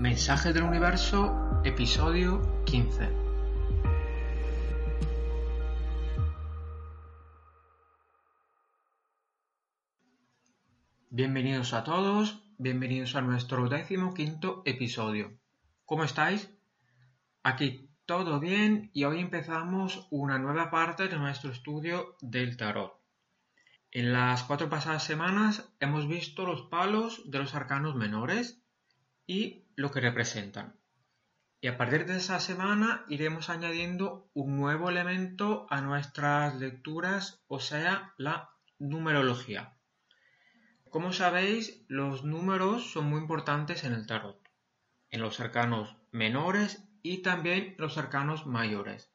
Mensajes del Universo, episodio 15. Bienvenidos a todos, bienvenidos a nuestro décimo quinto episodio. ¿Cómo estáis? Aquí todo bien y hoy empezamos una nueva parte de nuestro estudio del tarot. En las cuatro pasadas semanas hemos visto los palos de los arcanos menores y lo que representan. Y a partir de esa semana iremos añadiendo un nuevo elemento a nuestras lecturas, o sea, la numerología. Como sabéis, los números son muy importantes en el tarot, en los arcanos menores y también los arcanos mayores.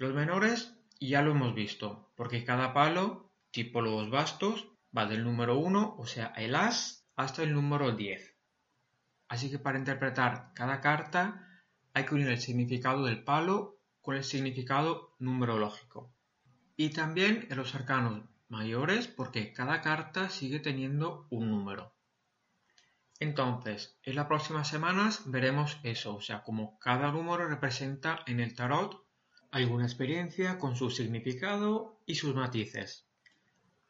Los menores ya lo hemos visto, porque cada palo, tipo los bastos, va del número 1, o sea, el as, hasta el número 10. Así que para interpretar cada carta hay que unir el significado del palo con el significado numerológico. Y también en los arcanos mayores porque cada carta sigue teniendo un número. Entonces, en las próximas semanas veremos eso, o sea, como cada número representa en el tarot alguna experiencia con su significado y sus matices.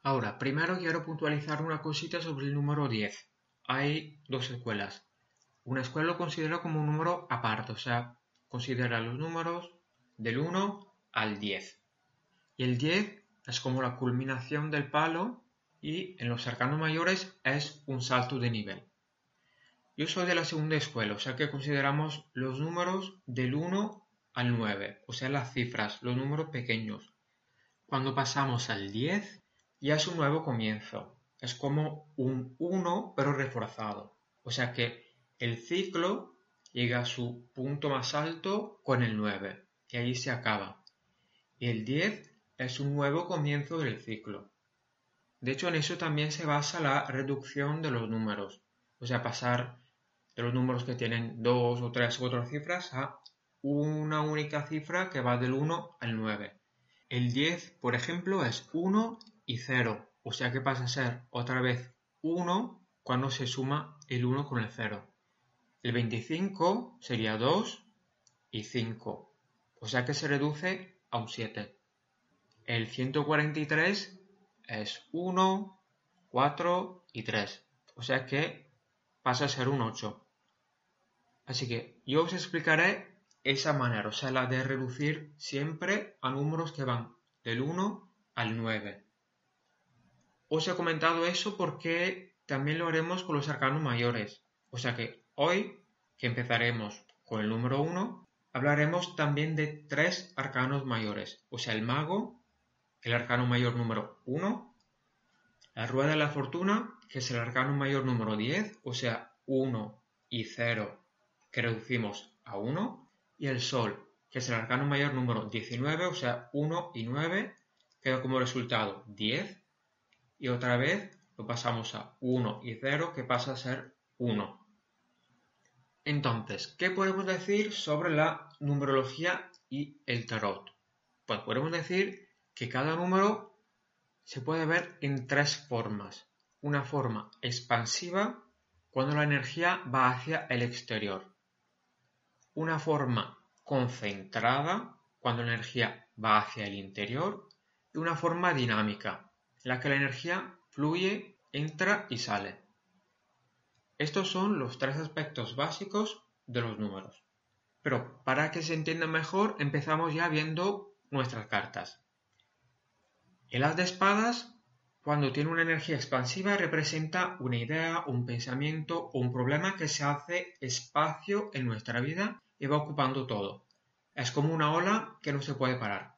Ahora, primero quiero puntualizar una cosita sobre el número 10. Hay dos escuelas. Una escuela lo considera como un número aparte, o sea, considera los números del 1 al 10. Y el 10 es como la culminación del palo y en los arcanos mayores es un salto de nivel. Yo soy de la segunda escuela, o sea que consideramos los números del 1 al 9, o sea, las cifras, los números pequeños. Cuando pasamos al 10, ya es un nuevo comienzo. Es como un 1 pero reforzado. O sea que el ciclo llega a su punto más alto con el 9 y ahí se acaba. Y el 10 es un nuevo comienzo del ciclo. De hecho, en eso también se basa la reducción de los números. O sea, pasar de los números que tienen dos o tres o cuatro cifras a una única cifra que va del 1 al 9. El 10, por ejemplo, es 1 y 0. O sea que pasa a ser otra vez 1 cuando se suma el 1 con el 0. El 25 sería 2 y 5, o sea que se reduce a un 7. El 143 es 1, 4 y 3, o sea que pasa a ser un 8. Así que yo os explicaré esa manera, o sea, la de reducir siempre a números que van del 1 al 9. Os he comentado eso porque también lo haremos con los arcanos mayores, o sea que Hoy, que empezaremos con el número 1, hablaremos también de tres arcanos mayores, o sea, el mago, el arcano mayor número 1, la rueda de la fortuna, que es el arcano mayor número 10, o sea, 1 y 0, que reducimos a 1, y el sol, que es el arcano mayor número 19, o sea, 1 y 9, queda como resultado 10, y otra vez lo pasamos a 1 y 0, que pasa a ser 1. Entonces, ¿qué podemos decir sobre la numerología y el tarot? Pues podemos decir que cada número se puede ver en tres formas. Una forma expansiva, cuando la energía va hacia el exterior. Una forma concentrada, cuando la energía va hacia el interior. Y una forma dinámica, en la que la energía fluye, entra y sale. Estos son los tres aspectos básicos de los números. Pero para que se entienda mejor, empezamos ya viendo nuestras cartas. El as de espadas, cuando tiene una energía expansiva, representa una idea, un pensamiento o un problema que se hace espacio en nuestra vida y va ocupando todo. Es como una ola que no se puede parar.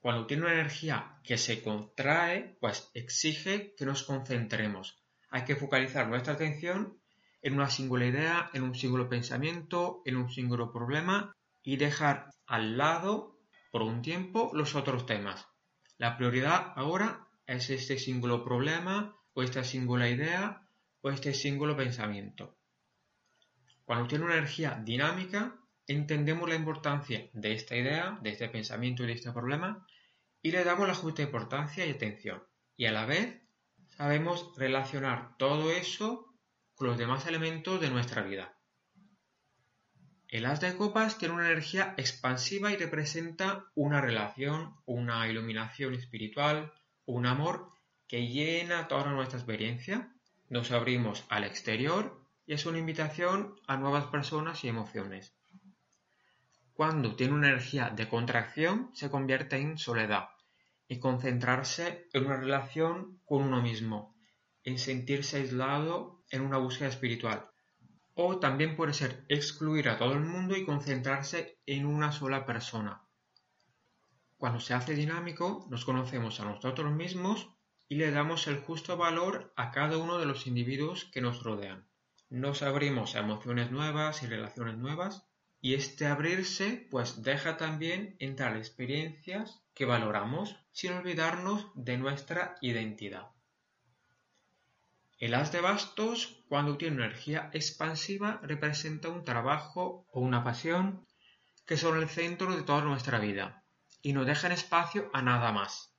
Cuando tiene una energía que se contrae, pues exige que nos concentremos, hay que focalizar nuestra atención en una singular idea, en un singular pensamiento, en un singular problema y dejar al lado por un tiempo los otros temas. La prioridad ahora es este singular problema o esta singular idea o este singular pensamiento. Cuando tiene una energía dinámica, entendemos la importancia de esta idea, de este pensamiento y de este problema y le damos la justa importancia y atención. Y a la vez sabemos relacionar todo eso con los demás elementos de nuestra vida. El as de copas tiene una energía expansiva y representa una relación, una iluminación espiritual, un amor que llena toda nuestra experiencia. Nos abrimos al exterior y es una invitación a nuevas personas y emociones. Cuando tiene una energía de contracción se convierte en soledad y concentrarse en una relación con uno mismo, en sentirse aislado en una búsqueda espiritual. O también puede ser excluir a todo el mundo y concentrarse en una sola persona. Cuando se hace dinámico, nos conocemos a nosotros mismos y le damos el justo valor a cada uno de los individuos que nos rodean. Nos abrimos a emociones nuevas y relaciones nuevas y este abrirse pues deja también entrar experiencias que valoramos sin olvidarnos de nuestra identidad. El as de bastos, cuando tiene energía expansiva, representa un trabajo o una pasión que son el centro de toda nuestra vida y no dejan espacio a nada más.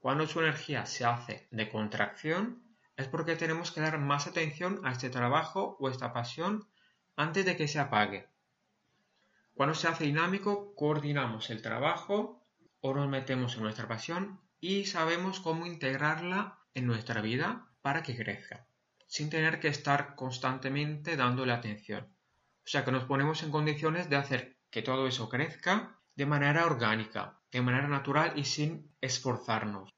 Cuando su energía se hace de contracción, es porque tenemos que dar más atención a este trabajo o esta pasión antes de que se apague. Cuando se hace dinámico, coordinamos el trabajo o nos metemos en nuestra pasión y sabemos cómo integrarla en nuestra vida para que crezca, sin tener que estar constantemente dándole atención. O sea que nos ponemos en condiciones de hacer que todo eso crezca de manera orgánica, de manera natural y sin esforzarnos.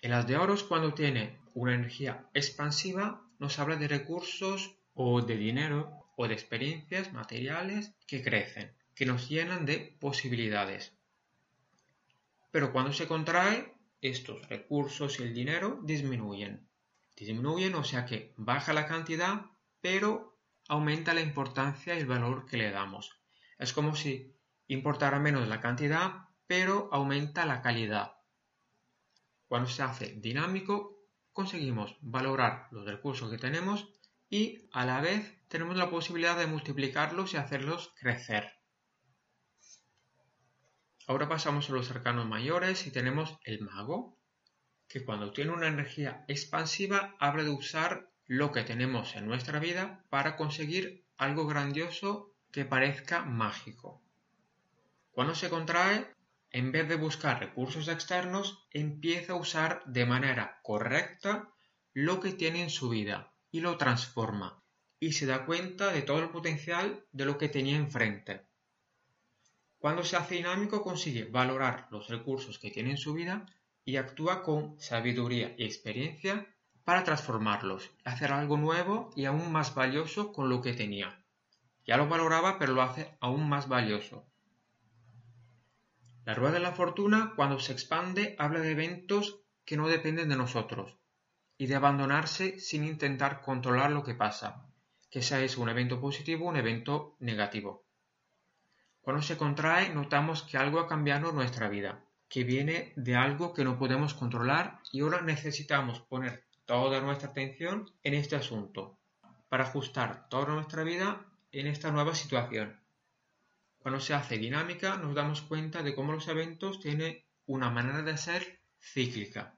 El as de oros cuando tiene una energía expansiva nos habla de recursos o de dinero o de experiencias materiales que crecen, que nos llenan de posibilidades. Pero cuando se contrae estos recursos y el dinero disminuyen. Disminuyen, o sea que baja la cantidad, pero aumenta la importancia y el valor que le damos. Es como si importara menos la cantidad, pero aumenta la calidad. Cuando se hace dinámico, conseguimos valorar los recursos que tenemos y a la vez tenemos la posibilidad de multiplicarlos y hacerlos crecer. Ahora pasamos a los arcanos mayores y tenemos el mago, que cuando tiene una energía expansiva habla de usar lo que tenemos en nuestra vida para conseguir algo grandioso que parezca mágico. Cuando se contrae, en vez de buscar recursos externos, empieza a usar de manera correcta lo que tiene en su vida y lo transforma y se da cuenta de todo el potencial de lo que tenía enfrente. Cuando se hace dinámico consigue valorar los recursos que tiene en su vida y actúa con sabiduría y experiencia para transformarlos, hacer algo nuevo y aún más valioso con lo que tenía. Ya lo valoraba, pero lo hace aún más valioso. La rueda de la fortuna, cuando se expande, habla de eventos que no dependen de nosotros y de abandonarse sin intentar controlar lo que pasa, que sea es un evento positivo o un evento negativo. Cuando se contrae notamos que algo ha cambiado nuestra vida, que viene de algo que no podemos controlar y ahora necesitamos poner toda nuestra atención en este asunto para ajustar toda nuestra vida en esta nueva situación. Cuando se hace dinámica nos damos cuenta de cómo los eventos tienen una manera de ser cíclica.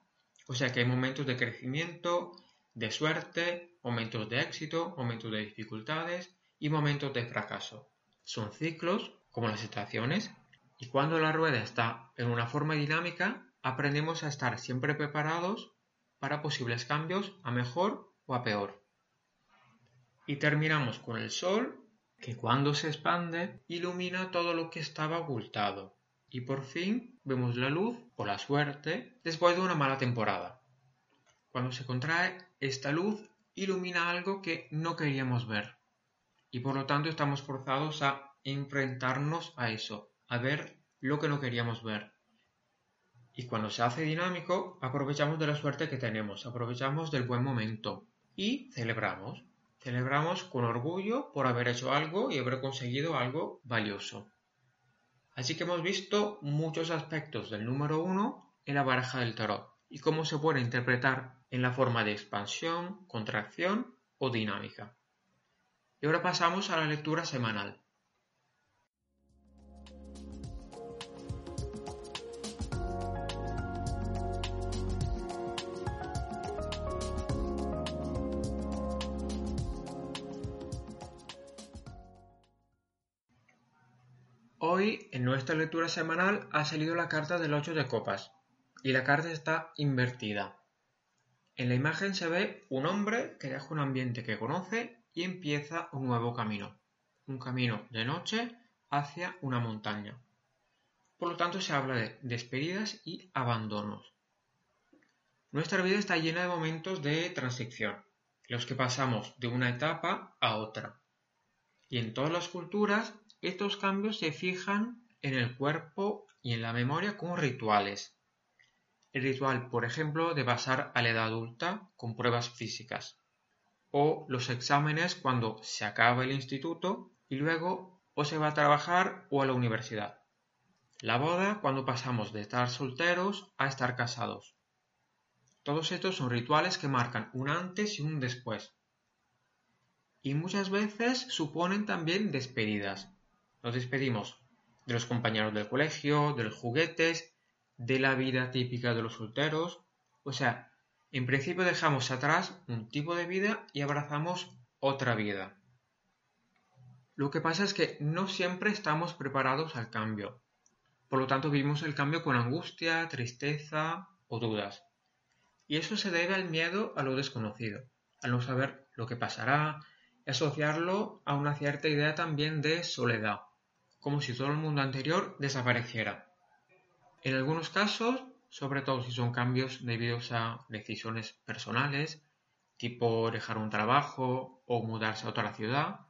O sea que hay momentos de crecimiento, de suerte, momentos de éxito, momentos de dificultades y momentos de fracaso. Son ciclos como las estaciones, y cuando la rueda está en una forma dinámica, aprendemos a estar siempre preparados para posibles cambios a mejor o a peor. Y terminamos con el sol, que cuando se expande ilumina todo lo que estaba ocultado. Y por fin vemos la luz o la suerte después de una mala temporada. Cuando se contrae, esta luz ilumina algo que no queríamos ver. Y por lo tanto estamos forzados a enfrentarnos a eso, a ver lo que no queríamos ver. Y cuando se hace dinámico, aprovechamos de la suerte que tenemos, aprovechamos del buen momento y celebramos. Celebramos con orgullo por haber hecho algo y haber conseguido algo valioso. Así que hemos visto muchos aspectos del número uno en la baraja del tarot y cómo se puede interpretar en la forma de expansión, contracción o dinámica. Y ahora pasamos a la lectura semanal. Hoy en nuestra lectura semanal ha salido la carta del 8 de copas y la carta está invertida. En la imagen se ve un hombre que deja un ambiente que conoce y empieza un nuevo camino, un camino de noche hacia una montaña. Por lo tanto se habla de despedidas y abandonos. Nuestra vida está llena de momentos de transición, los que pasamos de una etapa a otra. Y en todas las culturas estos cambios se fijan en el cuerpo y en la memoria como rituales. El ritual, por ejemplo, de pasar a la edad adulta con pruebas físicas. O los exámenes cuando se acaba el instituto y luego o se va a trabajar o a la universidad. La boda cuando pasamos de estar solteros a estar casados. Todos estos son rituales que marcan un antes y un después. Y muchas veces suponen también despedidas, nos despedimos de los compañeros del colegio, de los juguetes, de la vida típica de los solteros. O sea, en principio dejamos atrás un tipo de vida y abrazamos otra vida. Lo que pasa es que no siempre estamos preparados al cambio. Por lo tanto, vivimos el cambio con angustia, tristeza o dudas. Y eso se debe al miedo a lo desconocido, al no saber lo que pasará, y asociarlo a una cierta idea también de soledad como si todo el mundo anterior desapareciera. En algunos casos, sobre todo si son cambios debidos a decisiones personales, tipo dejar un trabajo o mudarse a otra ciudad,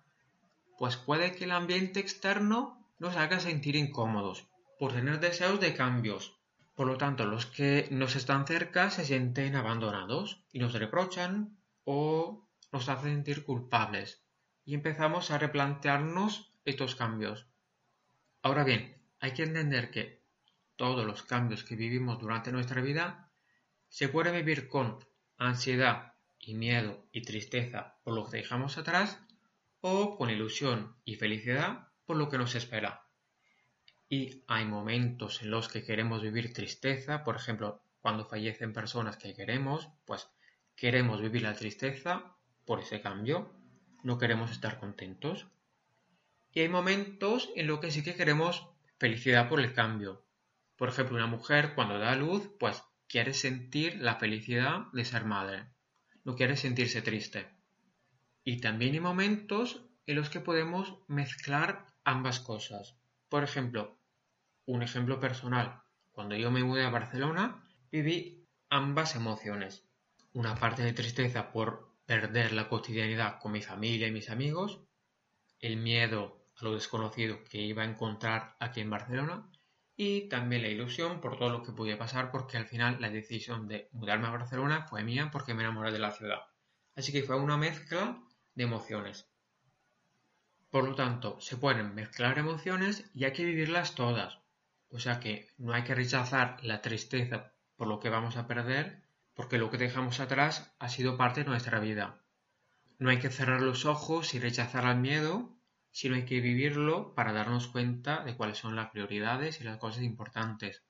pues puede que el ambiente externo nos haga sentir incómodos por tener deseos de cambios. Por lo tanto, los que nos están cerca se sienten abandonados y nos reprochan o nos hacen sentir culpables y empezamos a replantearnos estos cambios. Ahora bien, hay que entender que todos los cambios que vivimos durante nuestra vida se pueden vivir con ansiedad y miedo y tristeza por lo que dejamos atrás o con ilusión y felicidad por lo que nos espera. Y hay momentos en los que queremos vivir tristeza, por ejemplo, cuando fallecen personas que queremos, pues queremos vivir la tristeza por ese cambio, no queremos estar contentos. Y hay momentos en los que sí que queremos felicidad por el cambio. Por ejemplo, una mujer cuando da a luz, pues quiere sentir la felicidad de ser madre. No quiere sentirse triste. Y también hay momentos en los que podemos mezclar ambas cosas. Por ejemplo, un ejemplo personal. Cuando yo me mudé a Barcelona, viví ambas emociones. Una parte de tristeza por perder la cotidianidad con mi familia y mis amigos, el miedo lo desconocido que iba a encontrar aquí en Barcelona y también la ilusión por todo lo que podía pasar porque al final la decisión de mudarme a Barcelona fue mía porque me enamoré de la ciudad. Así que fue una mezcla de emociones. Por lo tanto, se pueden mezclar emociones y hay que vivirlas todas. O sea que no hay que rechazar la tristeza por lo que vamos a perder porque lo que dejamos atrás ha sido parte de nuestra vida. No hay que cerrar los ojos y rechazar al miedo sino hay que vivirlo para darnos cuenta de cuáles son las prioridades y las cosas importantes.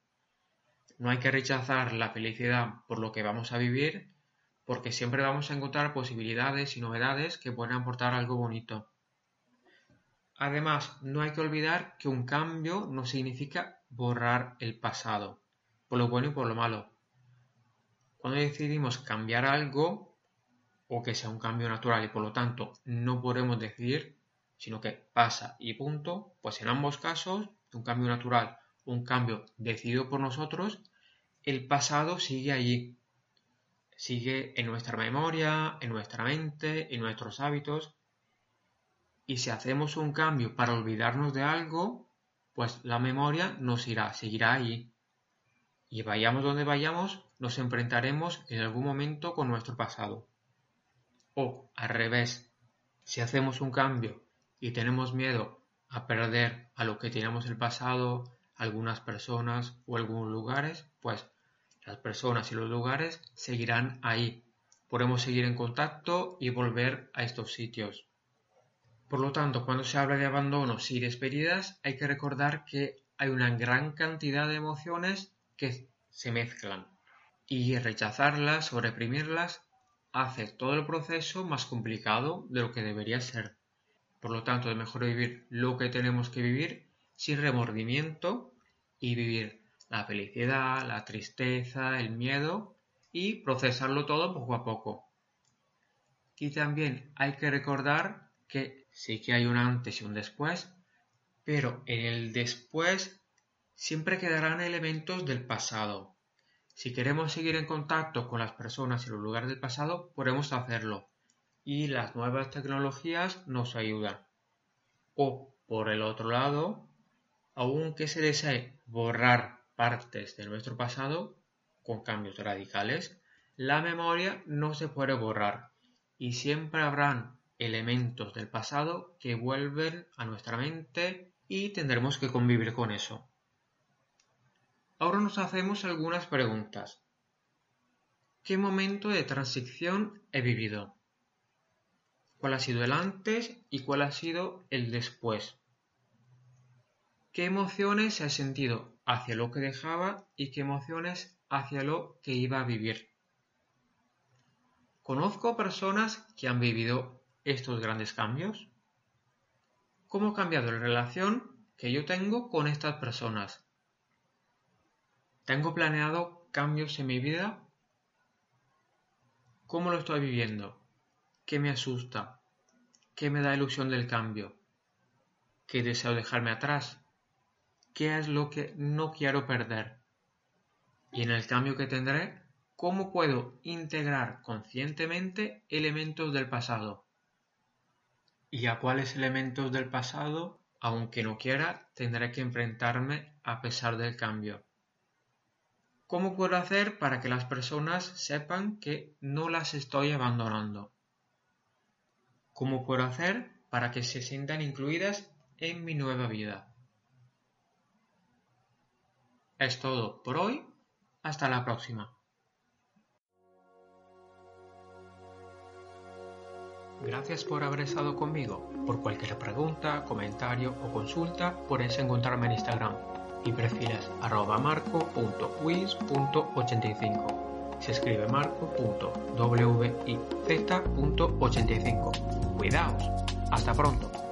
No hay que rechazar la felicidad por lo que vamos a vivir, porque siempre vamos a encontrar posibilidades y novedades que pueden aportar algo bonito. Además, no hay que olvidar que un cambio no significa borrar el pasado, por lo bueno y por lo malo. Cuando decidimos cambiar algo, o que sea un cambio natural y por lo tanto no podemos decidir sino que pasa y punto, pues en ambos casos, un cambio natural, un cambio decidido por nosotros, el pasado sigue allí, sigue en nuestra memoria, en nuestra mente, en nuestros hábitos, y si hacemos un cambio para olvidarnos de algo, pues la memoria nos irá, seguirá allí. Y vayamos donde vayamos, nos enfrentaremos en algún momento con nuestro pasado. O al revés, si hacemos un cambio y tenemos miedo a perder a lo que teníamos el pasado, algunas personas o algunos lugares, pues las personas y los lugares seguirán ahí. Podemos seguir en contacto y volver a estos sitios. Por lo tanto, cuando se habla de abandonos y despedidas, hay que recordar que hay una gran cantidad de emociones que se mezclan y rechazarlas o reprimirlas hace todo el proceso más complicado de lo que debería ser. Por lo tanto, es mejor vivir lo que tenemos que vivir sin remordimiento y vivir la felicidad, la tristeza, el miedo y procesarlo todo poco a poco. Y también hay que recordar que sí que hay un antes y un después, pero en el después siempre quedarán elementos del pasado. Si queremos seguir en contacto con las personas y los lugares del pasado, podemos hacerlo. Y las nuevas tecnologías nos ayudan. O, por el otro lado, aunque se desee borrar partes de nuestro pasado con cambios radicales, la memoria no se puede borrar y siempre habrán elementos del pasado que vuelven a nuestra mente y tendremos que convivir con eso. Ahora nos hacemos algunas preguntas. ¿Qué momento de transición he vivido? ¿Cuál ha sido el antes y cuál ha sido el después? ¿Qué emociones he sentido hacia lo que dejaba y qué emociones hacia lo que iba a vivir? ¿Conozco personas que han vivido estos grandes cambios? ¿Cómo ha cambiado la relación que yo tengo con estas personas? ¿Tengo planeado cambios en mi vida? ¿Cómo lo estoy viviendo? ¿Qué me asusta? ¿Qué me da ilusión del cambio? ¿Qué deseo dejarme atrás? ¿Qué es lo que no quiero perder? Y en el cambio que tendré, ¿cómo puedo integrar conscientemente elementos del pasado? ¿Y a cuáles elementos del pasado, aunque no quiera, tendré que enfrentarme a pesar del cambio? ¿Cómo puedo hacer para que las personas sepan que no las estoy abandonando? ¿Cómo puedo hacer para que se sientan incluidas en mi nueva vida? Es todo por hoy. Hasta la próxima. Gracias por haber estado conmigo. Por cualquier pregunta, comentario o consulta, puedes encontrarme en Instagram y perfiles arroba marco.wiz.85. Se escribe marco.wiz.85. Cuidaos. Hasta pronto.